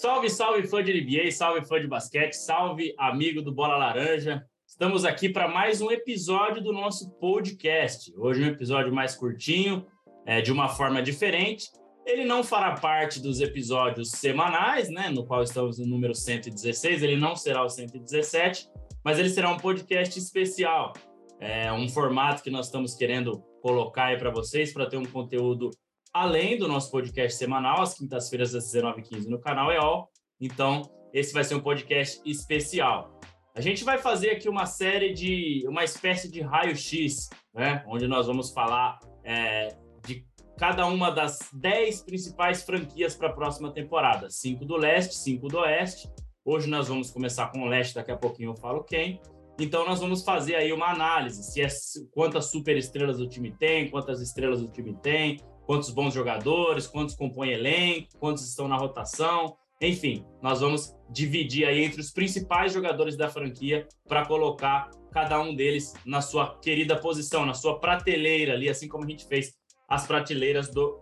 Salve, salve fã de NBA, salve fã de basquete, salve amigo do Bola Laranja. Estamos aqui para mais um episódio do nosso podcast. Hoje um episódio mais curtinho, é, de uma forma diferente. Ele não fará parte dos episódios semanais, né, no qual estamos no número 116, ele não será o 117, mas ele será um podcast especial. É um formato que nós estamos querendo colocar aí para vocês para ter um conteúdo além do nosso podcast semanal, às quintas-feiras às 19h15 no canal EOL. Então, esse vai ser um podcast especial. A gente vai fazer aqui uma série de, uma espécie de raio-x, né? Onde nós vamos falar é, de cada uma das 10 principais franquias para a próxima temporada. Cinco do leste, cinco do oeste. Hoje nós vamos começar com o leste, daqui a pouquinho eu falo quem. Então nós vamos fazer aí uma análise, se é quantas super estrelas o time tem, quantas estrelas o time tem, quantos bons jogadores, quantos compõem elenco, quantos estão na rotação. Enfim, nós vamos dividir aí entre os principais jogadores da franquia para colocar cada um deles na sua querida posição, na sua prateleira ali, assim como a gente fez as prateleiras do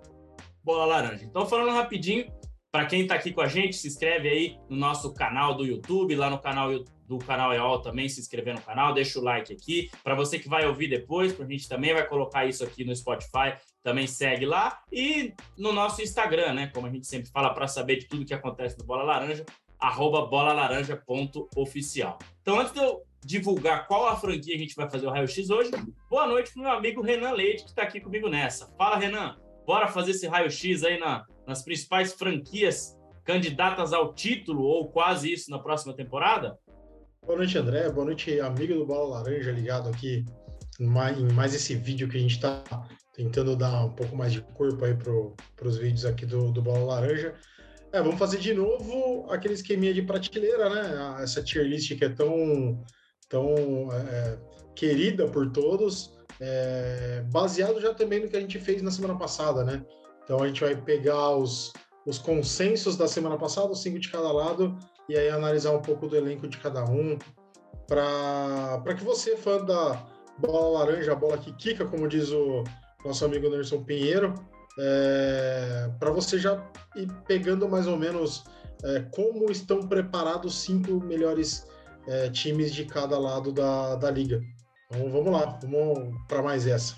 Bola Laranja. Então, falando rapidinho, para quem está aqui com a gente, se inscreve aí no nosso canal do YouTube, lá no canal do canal EOL também, se inscrever no canal, deixa o like aqui. Para você que vai ouvir depois, a gente também vai colocar isso aqui no Spotify, também segue lá. E no nosso Instagram, né? Como a gente sempre fala, para saber de tudo que acontece no Bola Laranja, arroba bolalaranja.oficial. Então, antes de eu divulgar qual a franquia a gente vai fazer o raio-x hoje, boa noite para meu amigo Renan Leite, que está aqui comigo nessa. Fala, Renan. Bora fazer esse raio-x aí na, nas principais franquias candidatas ao título ou quase isso na próxima temporada? Boa noite, André. Boa noite, amigo do Bola Laranja, ligado aqui em mais esse vídeo que a gente está tentando dar um pouco mais de corpo aí para os vídeos aqui do, do Bola Laranja. É, vamos fazer de novo aquele esqueminha de prateleira, né? Essa tier list que é tão, tão é, querida por todos é, baseado já também no que a gente fez na semana passada, né? Então a gente vai pegar os, os consensos da semana passada, cinco de cada lado, e aí analisar um pouco do elenco de cada um, para que você, fã da bola laranja, a bola que quica, como diz o nosso amigo Anderson Pinheiro, é, para você já ir pegando mais ou menos é, como estão preparados os cinco melhores é, times de cada lado da, da liga. Então vamos lá, vamos para mais essa.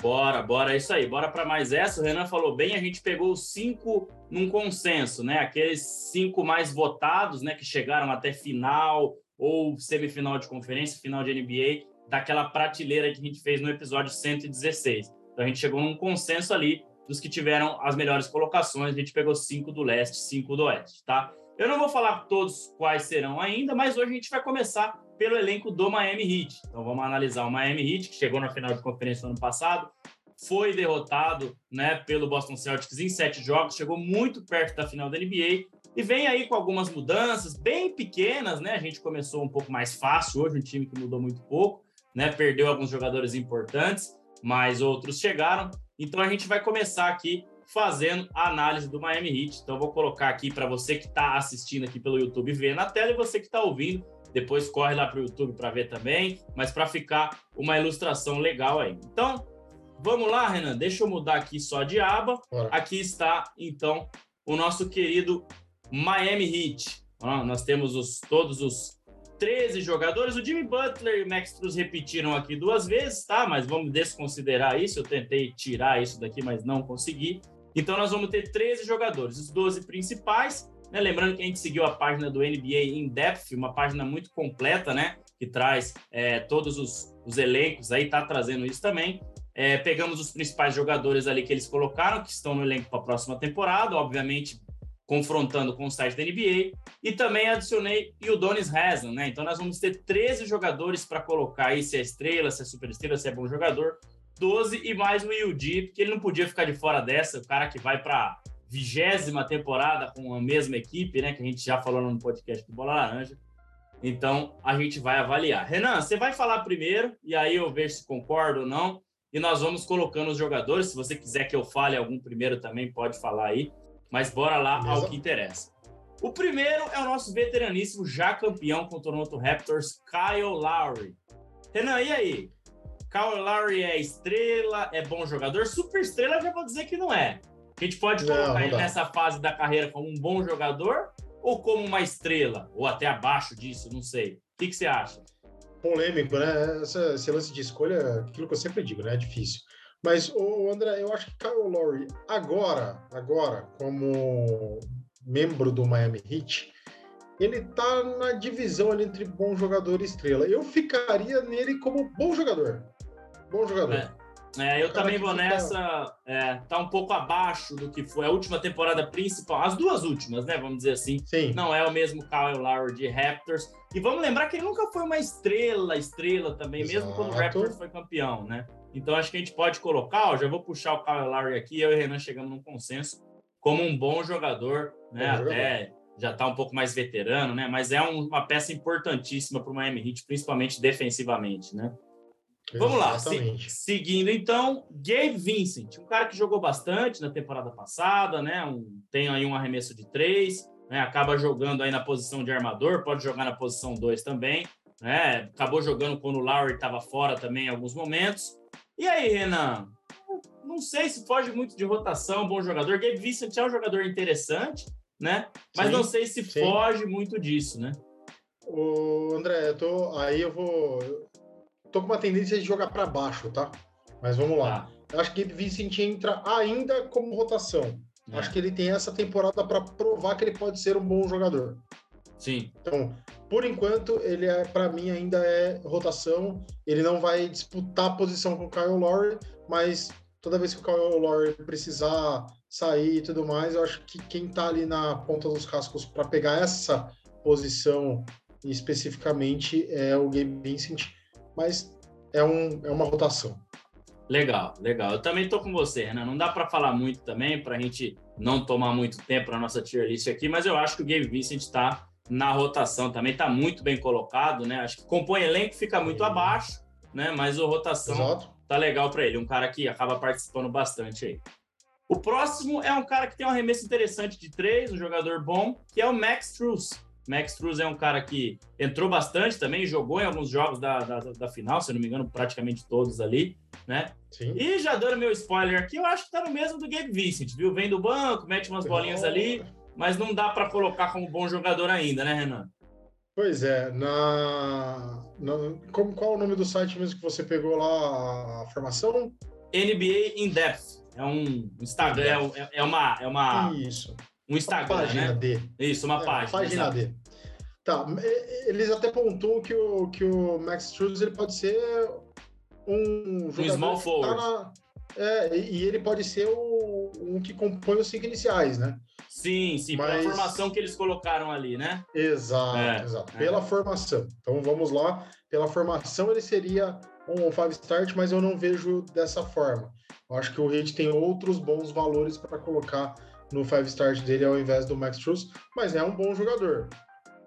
Bora, bora, é isso aí, bora para mais essa. O Renan falou bem, a gente pegou os cinco num consenso, né? Aqueles cinco mais votados, né? Que chegaram até final ou semifinal de conferência, final de NBA, daquela prateleira que a gente fez no episódio 116. Então a gente chegou num consenso ali dos que tiveram as melhores colocações. A gente pegou cinco do leste, cinco do oeste, tá? Eu não vou falar todos quais serão ainda, mas hoje a gente vai começar pelo elenco do Miami Heat. Então vamos analisar o Miami Heat, que chegou na final de conferência no ano passado, foi derrotado né, pelo Boston Celtics em sete jogos, chegou muito perto da final da NBA e vem aí com algumas mudanças bem pequenas, né? A gente começou um pouco mais fácil hoje, um time que mudou muito pouco, né? Perdeu alguns jogadores importantes, mas outros chegaram. Então a gente vai começar aqui fazendo a análise do Miami Heat. Então vou colocar aqui para você que está assistindo aqui pelo YouTube ver na tela e você que está ouvindo depois corre lá para o YouTube para ver também, mas para ficar uma ilustração legal aí. Então, vamos lá, Renan, deixa eu mudar aqui só de aba. Bora. Aqui está, então, o nosso querido Miami Heat. nós temos os, todos os 13 jogadores. O Jimmy Butler e o Max Struz repetiram aqui duas vezes, tá? Mas vamos desconsiderar isso. Eu tentei tirar isso daqui, mas não consegui. Então nós vamos ter 13 jogadores, os 12 principais né? Lembrando que a gente seguiu a página do NBA In Depth, uma página muito completa, né? Que traz é, todos os, os elencos aí, tá trazendo isso também. É, pegamos os principais jogadores ali que eles colocaram, que estão no elenco para a próxima temporada, obviamente confrontando com o site da NBA, e também adicionei o Donis Haslam, né? Então nós vamos ter 13 jogadores para colocar aí se é estrela, se é super estrela, se é bom jogador, 12 e mais o UD, porque ele não podia ficar de fora dessa, o cara que vai para vigésima temporada com a mesma equipe, né? Que a gente já falou no podcast do Bola Laranja. Então a gente vai avaliar. Renan, você vai falar primeiro e aí eu vejo se concordo ou não. E nós vamos colocando os jogadores. Se você quiser que eu fale algum primeiro também, pode falar aí. Mas bora lá Beleza. ao que interessa. O primeiro é o nosso veteraníssimo, já campeão com o Toronto Raptors, Kyle Lowry. Renan, e aí? Kyle Lowry é estrela, é bom jogador? Super estrela, já vou dizer que não é. A gente pode colocar não, ele dá. nessa fase da carreira como um bom jogador ou como uma estrela, ou até abaixo disso, não sei. O que, que você acha? Polêmico, né? Essa, esse lance de escolha, aquilo que eu sempre digo, né? É difícil. Mas, o André, eu acho que Kyle Lowry, agora, agora, como membro do Miami Heat, ele tá na divisão ali entre bom jogador e estrela. Eu ficaria nele como bom jogador. Bom jogador. É. É, eu também vou nessa. É, tá um pouco abaixo do que foi a última temporada principal, as duas últimas, né? Vamos dizer assim. Sim. Não é o mesmo Kyle Lowry de Raptors. E vamos lembrar que ele nunca foi uma estrela, estrela também, Exato. mesmo quando o Raptors foi campeão, né? Então acho que a gente pode colocar, ó, já vou puxar o Kyle Lowry aqui, eu e o Renan chegamos num consenso, como um bom jogador, né? Bom Até jogador. já tá um pouco mais veterano, né? Mas é um, uma peça importantíssima para o Miami Heat, principalmente defensivamente, né? Vamos lá, se, seguindo então, Gabe Vincent, um cara que jogou bastante na temporada passada, né? Um, tem aí um arremesso de três, né? Acaba jogando aí na posição de armador, pode jogar na posição dois também, né? Acabou jogando quando o Lowry estava fora também em alguns momentos. E aí, Renan? Não sei se foge muito de rotação, bom jogador. Gabe Vincent é um jogador interessante, né? Mas sim, não sei se sim. foge muito disso, né? O André, eu tô, aí eu vou tô com uma tendência de jogar para baixo, tá? Mas vamos lá. Tá. Acho que Gabe Vincent entra ainda como rotação. É. Acho que ele tem essa temporada para provar que ele pode ser um bom jogador. Sim. Então, por enquanto, ele é para mim ainda é rotação. Ele não vai disputar a posição com o Kyle Lowry, mas toda vez que o Kyle Lowry precisar sair e tudo mais, eu acho que quem tá ali na ponta dos cascos para pegar essa posição especificamente é o Gabe Vincent mas é, um, é uma rotação. Legal, legal. Eu também estou com você, Renan. Não dá para falar muito também, para a gente não tomar muito tempo na nossa tier list aqui, mas eu acho que o Gabe Vincent está na rotação também, está muito bem colocado, né? Acho que compõe elenco, fica muito Sim. abaixo, né? Mas a rotação Exato. tá legal para ele. Um cara que acaba participando bastante aí. O próximo é um cara que tem um arremesso interessante de três, um jogador bom, que é o Max Truss. Max Struz é um cara que entrou bastante também, jogou em alguns jogos da, da, da, final, se não me engano, praticamente todos ali, né? Sim. E já dando meu spoiler aqui, eu acho que tá no mesmo do Gabe Vincent, viu? Vem do banco, mete umas bolinhas oh. ali, mas não dá para colocar como bom jogador ainda, né, Renan? Pois é, na, na como, qual é o nome do site mesmo que você pegou lá a formação? NBA In Depth. É um Instagram, é, é uma é uma Isso um Instagram, uma página né? D. Isso, uma é, página. Página exato. D. Tá, eles até pontuam que o, que o Max Struz ele pode ser um jogador um small forward. Tá na, é, e ele pode ser o, um que compõe os cinco iniciais, né? Sim, sim, Mas... pela formação que eles colocaram ali, né? Exato, é, exato. É. Pela formação. Então vamos lá. Pela formação ele seria um five start, mas eu não vejo dessa forma. Eu acho que o Heat tem outros bons valores para colocar no five start dele ao invés do Max Struz, mas é um bom jogador.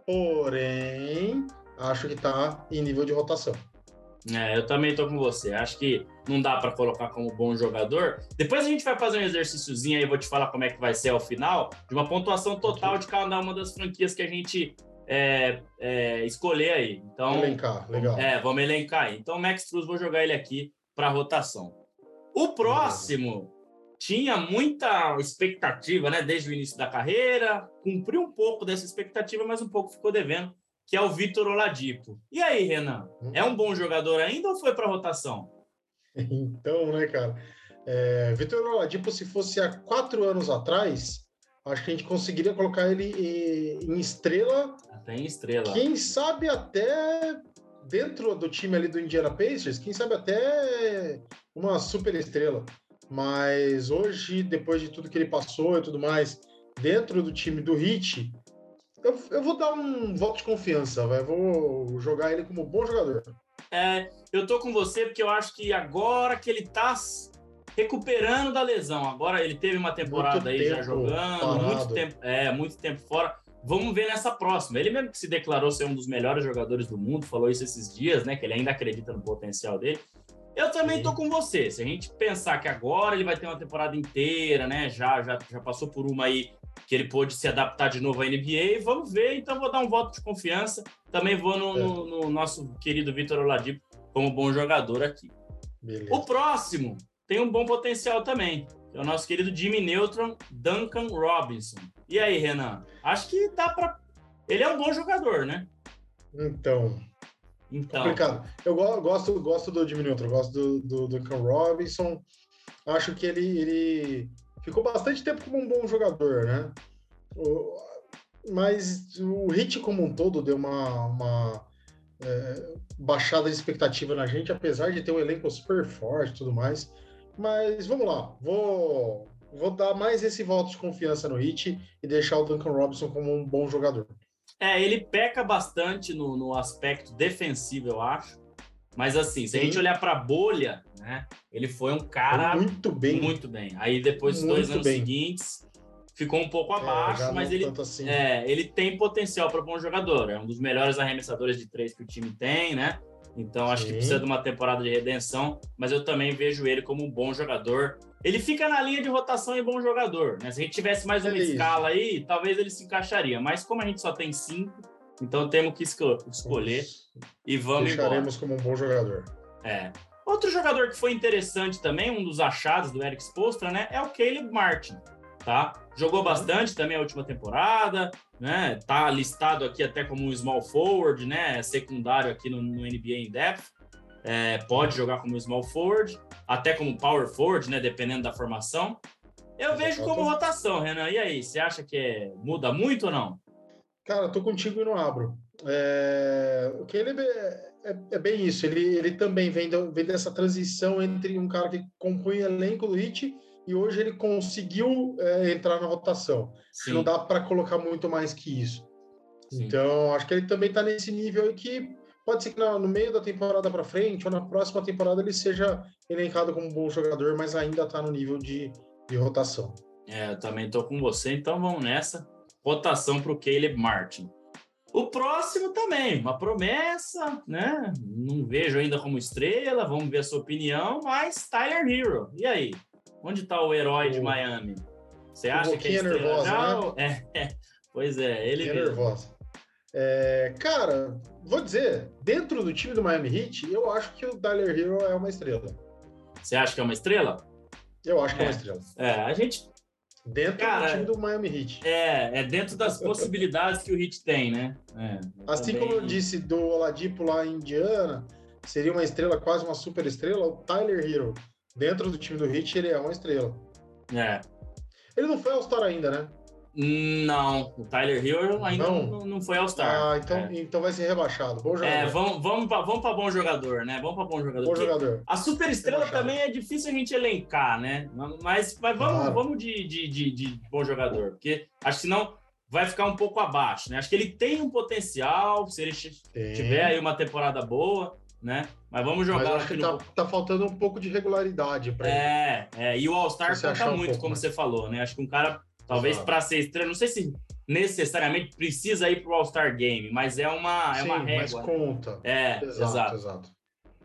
Porém, acho que está em nível de rotação. É, eu também tô com você. Acho que não dá para colocar como bom jogador. Depois a gente vai fazer um exercíciozinho aí, vou te falar como é que vai ser ao final, de uma pontuação total de cada uma das franquias que a gente é, é, escolher aí. Então, elencar, legal. É, vamos elencar aí. Então, Max Struz, vou jogar ele aqui para rotação. O próximo tinha muita expectativa, né, desde o início da carreira, cumpriu um pouco dessa expectativa, mas um pouco ficou devendo, que é o Vitor Oladipo. E aí, Renan, hum. é um bom jogador ainda ou foi para rotação? Então, né, cara, é, Vitor Oladipo, se fosse há quatro anos atrás, acho que a gente conseguiria colocar ele em estrela. Até em estrela. Quem sabe até dentro do time ali do Indiana Pacers, quem sabe até uma super estrela. Mas hoje, depois de tudo que ele passou e tudo mais, dentro do time do Hit, eu, eu vou dar um voto de confiança, vai. vou jogar ele como bom jogador. É, eu tô com você porque eu acho que agora que ele tá recuperando da lesão, agora ele teve uma temporada muito aí já jogando, parado. muito tempo, é, muito tempo fora. Vamos ver nessa próxima. Ele mesmo que se declarou ser um dos melhores jogadores do mundo, falou isso esses dias, né? Que ele ainda acredita no potencial dele. Eu também tô com você. Se a gente pensar que agora ele vai ter uma temporada inteira, né? Já, já, já passou por uma aí que ele pôde se adaptar de novo à NBA. Vamos ver, então vou dar um voto de confiança. Também vou no, é. no, no nosso querido Vitor Oladipo como bom jogador aqui. Beleza. O próximo tem um bom potencial também. é o nosso querido Jimmy Neutron, Duncan Robinson. E aí, Renan? Acho que dá para. Ele é um bom jogador, né? Então. Então. Complicado. Eu gosto, gosto do Jimmy Neutron, gosto do, do, do Robinson. Acho que ele, ele ficou bastante tempo como um bom jogador, né? Mas o Hit como um todo deu uma, uma é, baixada de expectativa na gente, apesar de ter um elenco super forte e tudo mais. Mas vamos lá, vou, vou dar mais esse voto de confiança no Hit e deixar o Duncan Robinson como um bom jogador. É, ele peca bastante no, no aspecto defensivo, eu acho. Mas assim, se Sim. a gente olhar para a bolha, né? Ele foi um cara muito bem, muito bem. Aí depois dos dois anos bem. seguintes ficou um pouco é, abaixo, é, mas ele, assim. é, ele tem potencial para bom jogador. É um dos melhores arremessadores de três que o time tem, né? Então acho Sim. que precisa de uma temporada de redenção, mas eu também vejo ele como um bom jogador. Ele fica na linha de rotação e bom jogador, né? Se a gente tivesse mais uma é escala aí, talvez ele se encaixaria. Mas como a gente só tem cinco, então temos que escolher e vamos Deixaremos embora. como um bom jogador. É. Outro jogador que foi interessante também, um dos achados do Eric Spolstra, né, é o Caleb Martin tá? Jogou bastante também a última temporada, né? Tá listado aqui até como um small forward, né? Secundário aqui no, no NBA em depth. É, pode jogar como small forward, até como power forward, né? Dependendo da formação. Eu vejo como rotação, Renan. E aí, você acha que é, muda muito ou não? Cara, tô contigo e não abro. É, o que ele é, é, é, bem isso. Ele, ele também vem, do, vem dessa transição entre um cara que compõe elenco do Hit e hoje ele conseguiu é, entrar na rotação. Sim. Não dá para colocar muito mais que isso. Sim. Então, acho que ele também está nesse nível aí que pode ser que no meio da temporada para frente ou na próxima temporada ele seja elencado como um bom jogador, mas ainda está no nível de, de rotação. É, eu também estou com você, então vamos nessa. Rotação para o Caleb Martin. O próximo também, uma promessa, né? Não vejo ainda como estrela, vamos ver a sua opinião, mas Tyler Hero. E aí? Onde está o herói de Miami? Você acha que é nervosa, né? É, é, pois é, ele é nervosa. É, cara, vou dizer, dentro do time do Miami Heat, eu acho que o Tyler Hero é uma estrela. Você acha que é uma estrela? Eu acho que é, é uma estrela. É, a gente Dentro Cara, do time do Miami Heat. É, é dentro das possibilidades que o Heat tem, né? É, assim também... como eu disse do Oladipo lá em Indiana, seria uma estrela, quase uma super estrela, o Tyler Hero dentro do time do Heat, ele é uma estrela. É. Ele não foi All-Star ainda, né? Não, o Tyler Hill ainda não, não, não foi All-Star. Ah, então, é. então vai ser rebaixado. Bom jogador. É, vamos, vamos para vamos bom jogador, né? Vamos para bom jogador. Bom jogador. A super estrela também é difícil a gente elencar, né? Mas, mas vamos, claro. vamos de, de, de, de, bom jogador, porque acho que não vai ficar um pouco abaixo, né? Acho que ele tem um potencial, se ele tem. tiver aí uma temporada boa, né? Mas vamos jogar. Mas acho que tá, no... tá, faltando um pouco de regularidade para é, ele. É, e o All-Star conta muito, um como mais. você falou, né? Acho que um cara, talvez para ser estrela, não sei se necessariamente precisa ir para o All-Star Game, mas é uma, Sim, é uma régua. Mas né? conta. É, exato, exato. exato.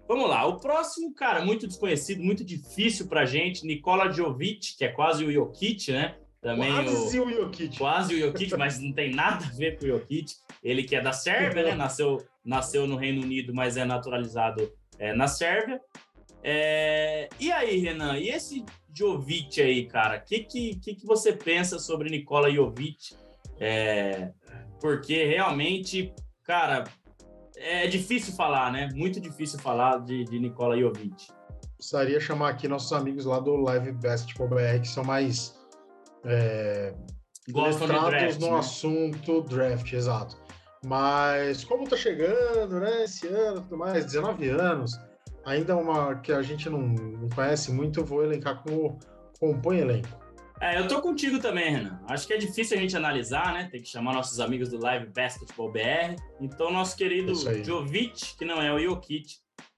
Vamos lá, o próximo, cara, muito desconhecido, muito difícil pra gente, Nikola Jovic, que é quase o Jokic, né? Também quase o, o Jokic. Quase o Jokic, mas não tem nada a ver com o Jokic. Ele que é da Sérvia, né? Nasceu, nasceu no Reino Unido, mas é naturalizado é, na Sérvia. É... E aí, Renan, e esse Jovic aí, cara? O que, que, que, que você pensa sobre Nikola Jovic? É... Porque realmente, cara, é difícil falar, né? Muito difícil falar de, de Nikola Jovic. Precisaria chamar aqui nossos amigos lá do Live Basketball BR, que são mais é, draft, no né? assunto draft, exato. Mas como tá chegando, né, esse ano tudo mais, 19 anos, ainda uma que a gente não, não conhece muito, eu vou elencar como compõe elenco. É, eu tô contigo também, Renan. Acho que é difícil a gente analisar, né? Tem que chamar nossos amigos do Live Basketball BR. Então, nosso querido Jovic, que não é o Jokic,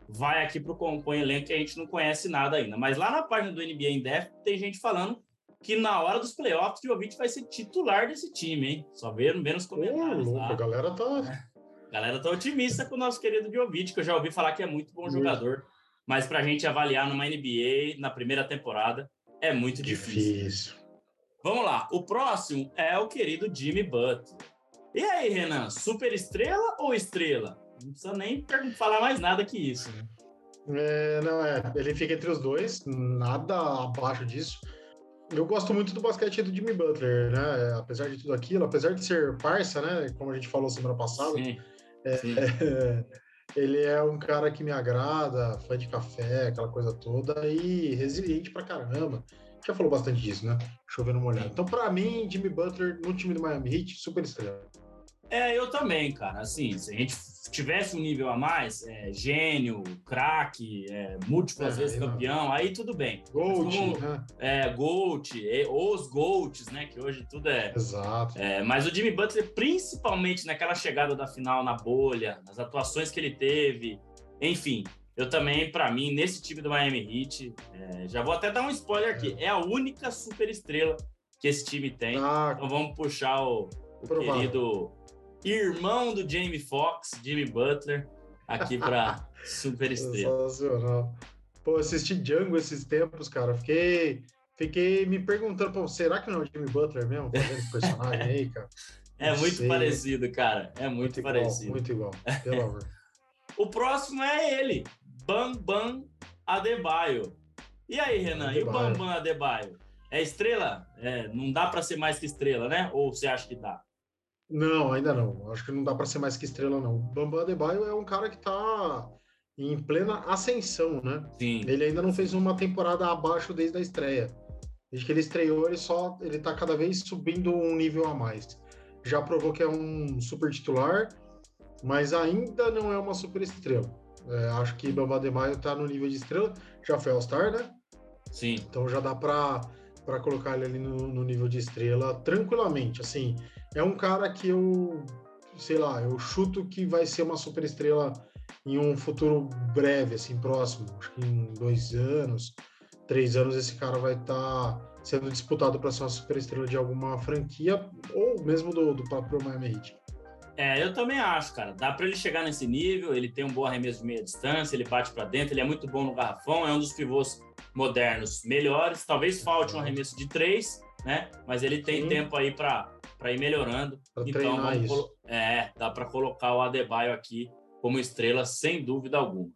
vai aqui pro compõe elenco que a gente não conhece nada ainda. Mas lá na página do NBA em Depth tem gente falando que na hora dos playoffs, o Jovic vai ser titular desse time, hein? Só vendo, vendo os comentários. lá. A galera tá. A galera tá otimista com o nosso querido Jovic, que eu já ouvi falar que é muito bom jogador. Mas para a gente avaliar numa NBA na primeira temporada é muito difícil. difícil. Vamos lá. O próximo é o querido Jimmy Butler. E aí, Renan, super estrela ou estrela? Não precisa nem falar mais nada que isso, né? É, não, é. Ele fica entre os dois, nada abaixo disso. eu gosto muito do basquete do Jimmy Butler, né? Apesar de tudo aquilo, apesar de ser parça, né? Como a gente falou semana passada, sim, é, ele é um cara que me agrada, fã de café, aquela coisa toda, e resiliente pra caramba. Já falou bastante disso, né? Chovendo molhado. Então, para mim, Jimmy Butler no time do Miami Heat, super estrela. É, eu também, cara. Assim, se a gente tivesse um nível a mais, é, gênio, craque, é, múltiplas é, vezes campeão, aí tudo bem. Gold, como, né? É, Gold, os Golds, né? Que hoje tudo é. Exato. É, mas o Jimmy Butler, principalmente naquela chegada da final na bolha, nas atuações que ele teve, enfim. Eu também, para mim, nesse time do Miami Heat, é, já vou até dar um spoiler aqui, é, é a única super estrela que esse time tem. Ah, então vamos puxar o, o querido irmão do Jamie Foxx, Jimmy Butler, aqui para Super Estrela. Sensacional. Pô, assisti Django esses tempos, cara. Fiquei, fiquei me perguntando, pô, será que não é o Jimmy Butler mesmo fazendo esse personagem aí, cara? É não muito sei. parecido, cara. É muito, muito parecido. Igual, muito igual, pelo amor. o próximo é ele, Bam Bam Adebayo. E aí, Renan? Adebayo. E o Bam Bam Adebayo? É estrela? É, não dá para ser mais que estrela, né? Ou você acha que dá? Não, ainda não. Acho que não dá para ser mais que estrela, não. Bambam Adebayo é um cara que está em plena ascensão, né? Sim. Ele ainda não fez uma temporada abaixo desde a estreia. Desde que ele estreou, ele só ele tá cada vez subindo um nível a mais. Já provou que é um super titular, mas ainda não é uma super estrela. É, acho que Bambam Adebayo está no nível de estrela. Já foi All-Star, né? Sim. Então já dá para para colocar ele ali no, no nível de estrela tranquilamente. Assim, é um cara que eu, sei lá, eu chuto que vai ser uma super estrela em um futuro breve, assim, próximo. Acho que em dois anos, três anos, esse cara vai estar tá sendo disputado para ser uma super estrela de alguma franquia ou mesmo do, do próprio Miami Heat. É, eu também acho, cara. Dá para ele chegar nesse nível. Ele tem um bom arremesso de meia distância, ele bate para dentro, ele é muito bom no garrafão, é um dos pivôs modernos melhores. Talvez falte um arremesso de três, né? Mas ele tem Sim. tempo aí para ir melhorando. Pra então, vamos é, dá para colocar o Adebayo aqui como estrela, sem dúvida alguma.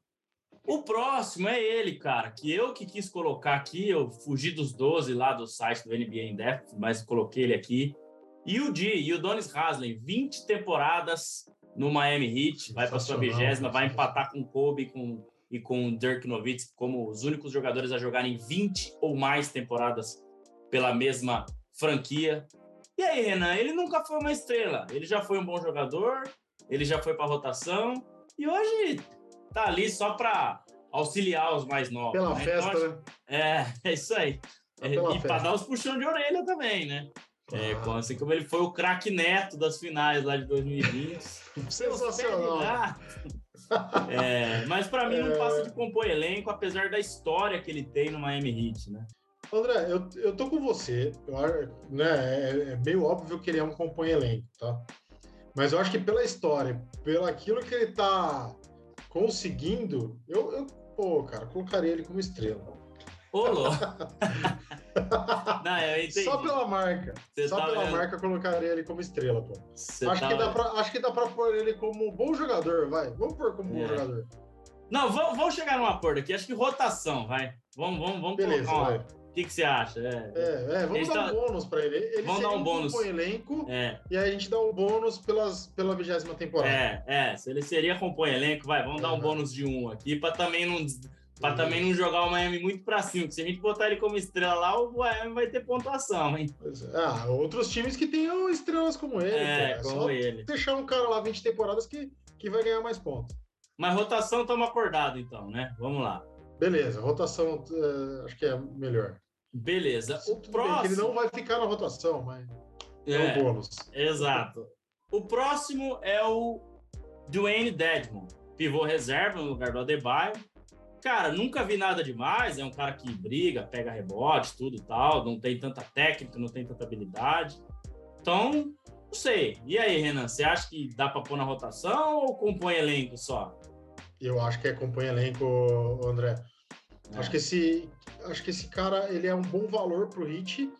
O próximo é ele, cara, que eu que quis colocar aqui, eu fugi dos 12 lá do site do NBA em Depth, mas coloquei ele aqui. E o Di, e o Donis Haslem, 20 temporadas no Miami Heat, vai para sua vigésima, vai empatar com o Kobe com e com o Dirk Nowitzki como os únicos jogadores a jogarem 20 ou mais temporadas pela mesma franquia. E aí, Renan, ele nunca foi uma estrela. Ele já foi um bom jogador, ele já foi para rotação e hoje tá ali só para auxiliar os mais novos. Pela né? festa, então, né? É, é isso aí. É, e para dar os puxão de orelha também, né? É, ah. assim como ele foi o craque neto das finais lá de 2020. Sensacional. É, mas para mim não passa de compor elenco, apesar da história que ele tem no Miami Heat, né? André, eu, eu tô com você. Eu, né, é, é meio óbvio que ele é um compõe elenco, tá? Mas eu acho que pela história, pelo aquilo que ele tá conseguindo, eu, eu pô, cara, colocaria ele como estrela. Ô, Não, eu entendi. Só pela marca. Cê Só tá pela vendo? marca eu colocaria ele como estrela, pô. acho, tá que dá pra, acho que dá pra pôr ele como bom jogador, vai. Vamos pôr como é. bom jogador. Não, vamos, vamos chegar num acordo aqui. Acho que rotação, vai. Vamos, vamos, vamos Beleza, colocar uma... O que, que você acha? É, é, é vamos dar tá... um bônus para ele. Ele vamos dar um bônus. Um elenco é. e aí a gente dá um bônus pelas, pela vigésima temporada. É, é. Se ele seria compõe elenco, vai, vamos dar um bônus de um aqui para também não Pra também não jogar o Miami muito pra cima, porque se a gente botar ele como estrela lá, o Miami vai ter pontuação, hein? É. Ah, outros times que tenham estrelas como ele. É, cara. como Só ele. Deixar um cara lá 20 temporadas que, que vai ganhar mais pontos. Mas rotação estamos acordado então, né? Vamos lá. Beleza, rotação uh, acho que é melhor. Beleza. O próximo. ele não vai ficar na rotação, mas é, é o bônus. Exato. O próximo é o Dwayne Dedmon, pivô reserva no lugar do Adebayo. Cara, nunca vi nada demais. É um cara que briga, pega rebote, tudo e tal. Não tem tanta técnica, não tem tanta habilidade. Então, não sei. E aí, Renan, você acha que dá para pôr na rotação ou compõe elenco só? Eu acho que é compõe elenco, André. É. Acho que esse, acho que esse cara ele é um bom valor para o Hit,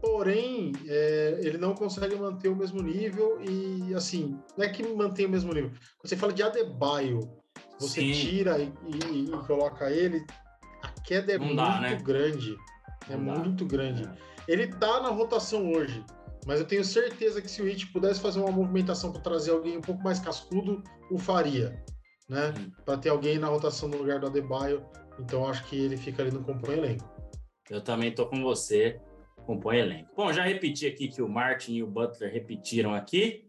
porém é, ele não consegue manter o mesmo nível e assim não é que mantém o mesmo nível. Quando você fala de Adebayo, você Sim. tira e, e, e, coloca ele, a queda é não muito dá, né? grande. É muito grande. É. Ele tá na rotação hoje, mas eu tenho certeza que se o Heat pudesse fazer uma movimentação para trazer alguém um pouco mais cascudo, o faria, né? Para ter alguém na rotação no lugar do Adebayo. Então acho que ele fica ali no compõe elenco. Eu também tô com você, compõe elenco. Bom, já repeti aqui que o Martin e o Butler repetiram aqui.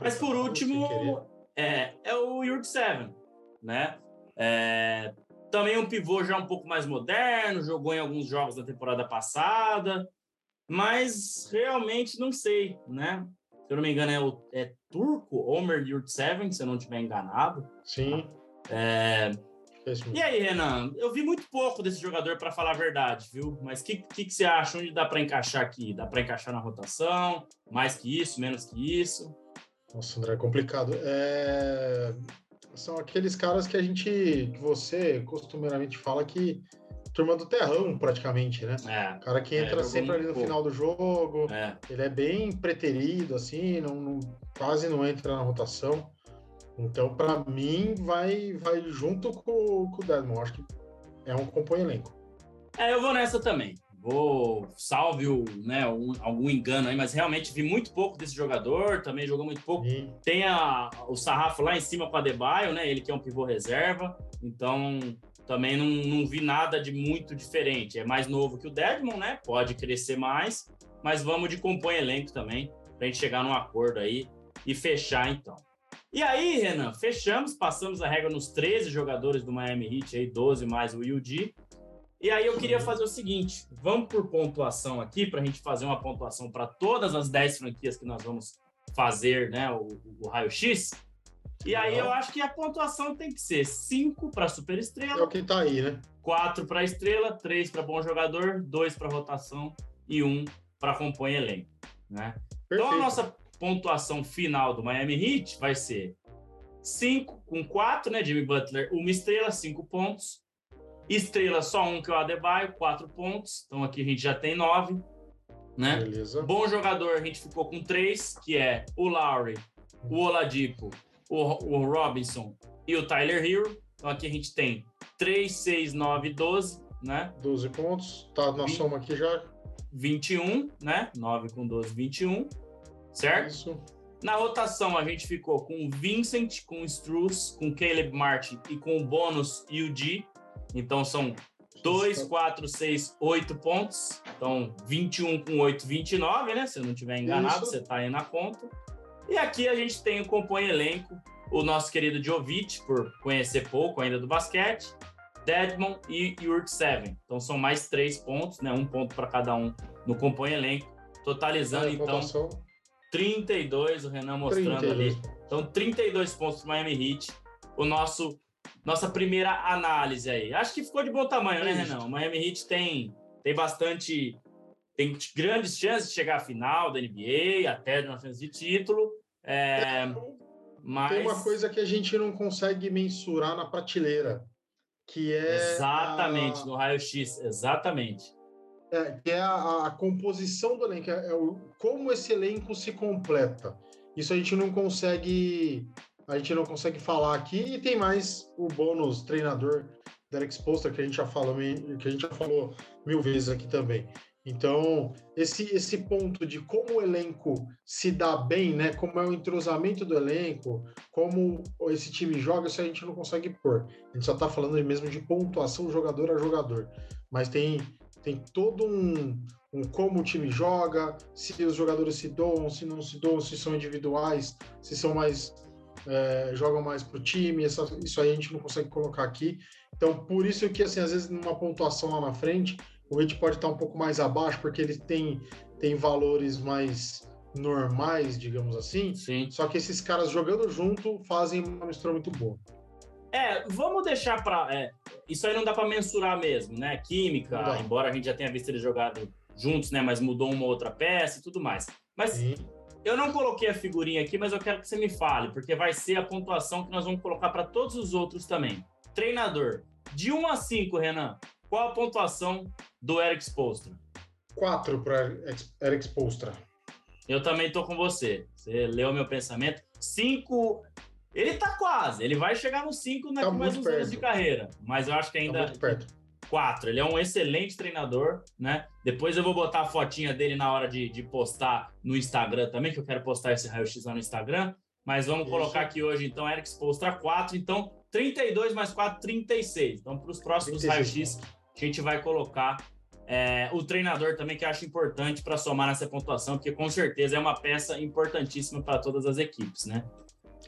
Mas por último, é, é o Yurk Seven, né? É, também um pivô já um pouco mais moderno, jogou em alguns jogos da temporada passada, mas realmente não sei, né? Se eu não me engano, é, o, é turco, Omer Yurtseven, se eu não estiver enganado. Sim. É... E aí, Renan? Eu vi muito pouco desse jogador, para falar a verdade, viu? Mas o que, que, que, você acha? Onde dá para encaixar aqui? Dá para encaixar na rotação? Mais que isso? Menos que isso? Nossa, André, é complicado. É... São aqueles caras que a gente, que você costumeiramente fala que turma do terrão, praticamente, né? É, o cara que é, entra é, sempre ali no pouco. final do jogo, é. ele é bem preterido, assim, não, não, quase não entra na rotação. Então, para mim, vai, vai junto com, com o Desmond. Acho que é um compõe elenco. É, eu vou nessa também vou salve o, né, um, algum engano aí, mas realmente vi muito pouco desse jogador, também jogou muito pouco. Sim. Tem a, o sarrafo lá em cima com a Debaio, né? Ele que é um pivô reserva, então também não, não vi nada de muito diferente. É mais novo que o Dedmon, né? Pode crescer mais, mas vamos de compõe elenco também, pra gente chegar num acordo aí e fechar então. E aí, Renan, fechamos, passamos a regra nos 13 jogadores do Miami Heat, aí 12 mais o UD. E aí eu queria fazer o seguinte: vamos por pontuação aqui, para a gente fazer uma pontuação para todas as 10 franquias que nós vamos fazer, né? O, o raio-x. E aí eu acho que a pontuação tem que ser 5 para super estrela. É o que tá aí, né? 4 para estrela, 3 para bom jogador, 2 para rotação e 1 um para compõe elenco, né? Perfeito. Então a nossa pontuação final do Miami Heat vai ser 5 com 4, né? Jimmy Butler, uma estrela, 5 pontos. Estrela, só um, que é o Adebayo, quatro pontos. Então aqui a gente já tem nove. Né? Beleza. Bom jogador, a gente ficou com três, que é o Lowry, o Oladipo, o, o Robinson e o Tyler Hero. Então aqui a gente tem 3, 6, 9, 12, né? 12 pontos. Tá na 20, soma aqui já. 21, né? 9 com 12, 21. Certo? Isso. Na rotação, a gente ficou com o Vincent, com o Struz, com o Caleb Martin e com o bônus UD. Então são 2, 4, 6, 8 pontos. Então 21 com 8, 29, né? Se eu não estiver enganado, Isso. você está aí na conta. E aqui a gente tem o compõe elenco, o nosso querido Jovic, por conhecer pouco ainda do basquete, Deadmon e Yurt Seven. Então são mais três pontos, né? Um ponto para cada um no compõe elenco, totalizando é, então 32, o Renan mostrando 32. ali. Então 32 pontos para Miami Heat. O nosso nossa primeira análise aí. Acho que ficou de bom tamanho, né, Renan? O Miami Heat tem, tem bastante. Tem grandes chances de chegar à final da NBA, até de uma chance de título. É, mas... Tem uma coisa que a gente não consegue mensurar na prateleira, que é. Exatamente, a... no raio-x, exatamente. É, que é a, a composição do elenco, é, é o, como esse elenco se completa. Isso a gente não consegue a gente não consegue falar aqui. E tem mais o bônus treinador Derek Sposter, que a gente já falou, que a gente já falou mil vezes aqui também. Então, esse, esse ponto de como o elenco se dá bem, né? Como é o entrosamento do elenco, como esse time joga, isso a gente não consegue pôr. A gente só está falando mesmo de pontuação jogador a jogador. Mas tem, tem todo um, um como o time joga, se os jogadores se doam, se não se doam, se são individuais, se são mais é, jogam mais para o time, essa, isso aí a gente não consegue colocar aqui. Então, por isso que, assim, às vezes, numa pontuação lá na frente, o rate pode estar um pouco mais abaixo, porque ele tem, tem valores mais normais, digamos assim. Sim. Só que esses caras jogando junto fazem uma mistura muito boa. É, vamos deixar para. É, isso aí não dá para mensurar mesmo, né? Química, embora a gente já tenha visto eles jogado juntos, né? Mas mudou uma outra peça e tudo mais. Mas Sim. Eu não coloquei a figurinha aqui, mas eu quero que você me fale, porque vai ser a pontuação que nós vamos colocar para todos os outros também. Treinador, de 1 a 5, Renan, qual a pontuação do Eric Spolstra? 4 para Eric Spolstra. Eu também tô com você. Você leu meu pensamento. 5. Ele tá quase. Ele vai chegar no 5 daqui tá mais uns perto. anos de carreira. Mas eu acho que ainda. Tá muito perto. 4. Ele é um excelente treinador, né? Depois eu vou botar a fotinha dele na hora de, de postar no Instagram também, que eu quero postar esse raio-x lá no Instagram. Mas vamos Isso. colocar aqui hoje, então, Eric Spolstra 4. Então, 32 mais 4, 36. Então, para os próximos raio-x, a gente vai colocar é, o treinador também, que eu acho importante para somar nessa pontuação, porque com certeza é uma peça importantíssima para todas as equipes, né?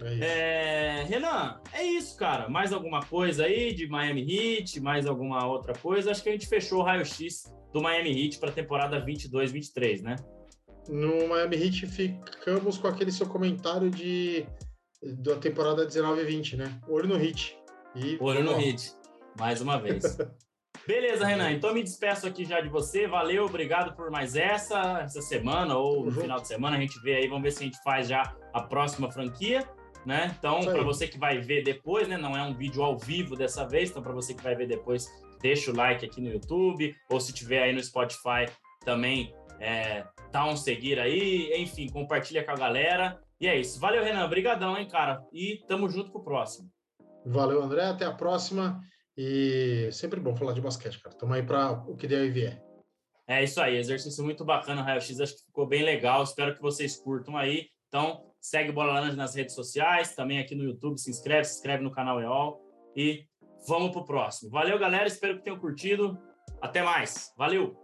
É, é Renan, é isso, cara. Mais alguma coisa aí de Miami Heat? Mais alguma outra coisa? Acho que a gente fechou o raio-x do Miami Heat para a temporada 22-23, né? No Miami Heat ficamos com aquele seu comentário de da temporada 19-20, né? Olho no Heat. E, Olho no Heat, mais uma vez. Beleza, Renan. Então me despeço aqui já de você. Valeu, obrigado por mais essa, essa semana ou no uhum. final de semana. A gente vê aí, vamos ver se a gente faz já a próxima franquia né? Então, para você que vai ver depois, né? Não é um vídeo ao vivo dessa vez, então para você que vai ver depois, deixa o like aqui no YouTube, ou se tiver aí no Spotify também, é, dá um seguir aí, enfim, compartilha com a galera. E é isso. Valeu, Renan. Obrigadão, hein, cara. E tamo junto pro próximo. Valeu, André. Até a próxima. E sempre bom falar de basquete, cara. Tamo aí para o que der e vier. É isso aí, exercício muito bacana, Raio X. Acho que ficou bem legal. Espero que vocês curtam aí. Então, segue Bola Laranja nas redes sociais, também aqui no YouTube, se inscreve, se inscreve no canal EOL e vamos pro próximo. Valeu, galera, espero que tenham curtido. Até mais. Valeu!